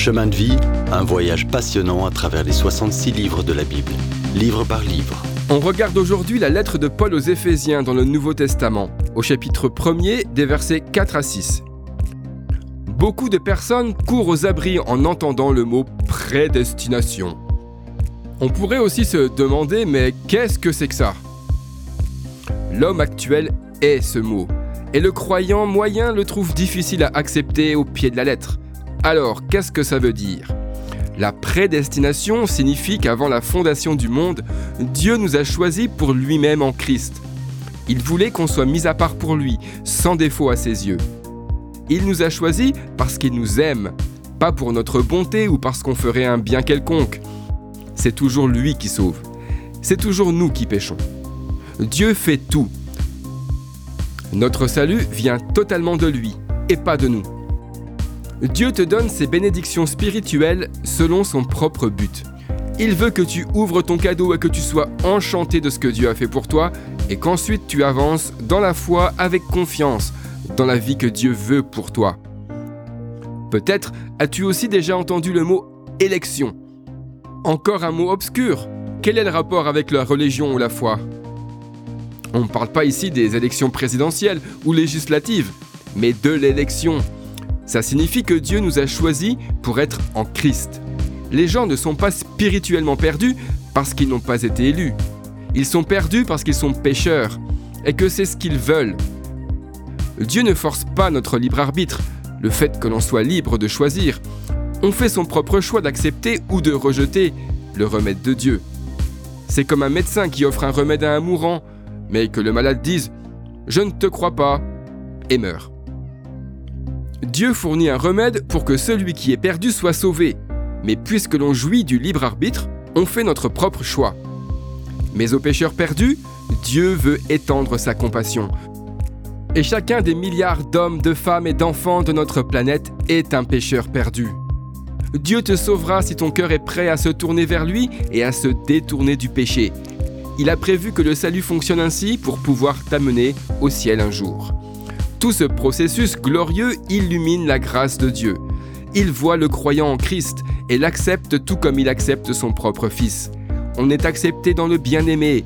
Chemin de vie, un voyage passionnant à travers les 66 livres de la Bible, livre par livre. On regarde aujourd'hui la lettre de Paul aux Éphésiens dans le Nouveau Testament, au chapitre 1er des versets 4 à 6. Beaucoup de personnes courent aux abris en entendant le mot prédestination. On pourrait aussi se demander mais qu'est-ce que c'est que ça? L'homme actuel est ce mot, et le croyant moyen le trouve difficile à accepter au pied de la lettre. Alors, qu'est-ce que ça veut dire? La prédestination signifie qu'avant la fondation du monde, Dieu nous a choisis pour lui-même en Christ. Il voulait qu'on soit mis à part pour lui, sans défaut à ses yeux. Il nous a choisis parce qu'il nous aime, pas pour notre bonté ou parce qu'on ferait un bien quelconque. C'est toujours lui qui sauve. C'est toujours nous qui péchons. Dieu fait tout. Notre salut vient totalement de lui et pas de nous. Dieu te donne ses bénédictions spirituelles selon son propre but. Il veut que tu ouvres ton cadeau et que tu sois enchanté de ce que Dieu a fait pour toi et qu'ensuite tu avances dans la foi avec confiance dans la vie que Dieu veut pour toi. Peut-être as-tu aussi déjà entendu le mot élection. Encore un mot obscur. Quel est le rapport avec la religion ou la foi? On ne parle pas ici des élections présidentielles ou législatives, mais de l'élection. Ça signifie que Dieu nous a choisis pour être en Christ. Les gens ne sont pas spirituellement perdus parce qu'ils n'ont pas été élus. Ils sont perdus parce qu'ils sont pécheurs et que c'est ce qu'ils veulent. Dieu ne force pas notre libre arbitre, le fait que l'on soit libre de choisir. On fait son propre choix d'accepter ou de rejeter le remède de Dieu. C'est comme un médecin qui offre un remède à un mourant, mais que le malade dise ⁇ Je ne te crois pas ⁇ et meurt. Dieu fournit un remède pour que celui qui est perdu soit sauvé. Mais puisque l'on jouit du libre arbitre, on fait notre propre choix. Mais aux pécheurs perdus, Dieu veut étendre sa compassion. Et chacun des milliards d'hommes, de femmes et d'enfants de notre planète est un pécheur perdu. Dieu te sauvera si ton cœur est prêt à se tourner vers lui et à se détourner du péché. Il a prévu que le salut fonctionne ainsi pour pouvoir t'amener au ciel un jour. Tout ce processus glorieux illumine la grâce de Dieu. Il voit le croyant en Christ et l'accepte tout comme il accepte son propre Fils. On est accepté dans le bien-aimé.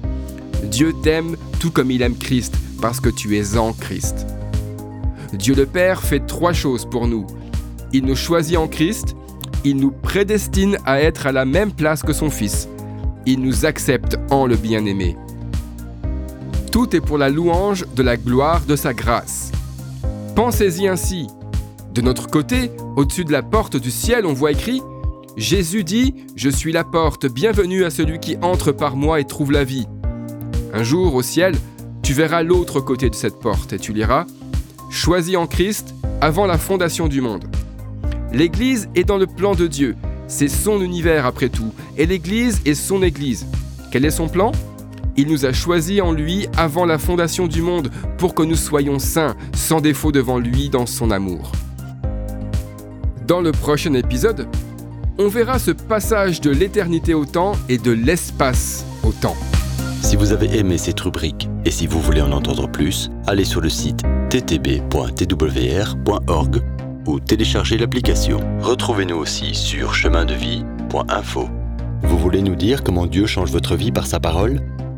Dieu t'aime tout comme il aime Christ parce que tu es en Christ. Dieu le Père fait trois choses pour nous. Il nous choisit en Christ, il nous prédestine à être à la même place que son Fils. Il nous accepte en le bien-aimé. Tout est pour la louange de la gloire de sa grâce. Pensez-y ainsi. De notre côté, au-dessus de la porte du ciel, on voit écrit Jésus dit Je suis la porte, bienvenue à celui qui entre par moi et trouve la vie. Un jour, au ciel, tu verras l'autre côté de cette porte et tu liras Choisi en Christ avant la fondation du monde. L'Église est dans le plan de Dieu. C'est son univers après tout. Et l'Église est son Église. Quel est son plan? Il nous a choisis en lui avant la fondation du monde pour que nous soyons saints, sans défaut devant lui dans son amour. Dans le prochain épisode, on verra ce passage de l'éternité au temps et de l'espace au temps. Si vous avez aimé cette rubrique et si vous voulez en entendre plus, allez sur le site ttb.twr.org ou téléchargez l'application. Retrouvez-nous aussi sur chemindevie.info. Vous voulez nous dire comment Dieu change votre vie par sa parole?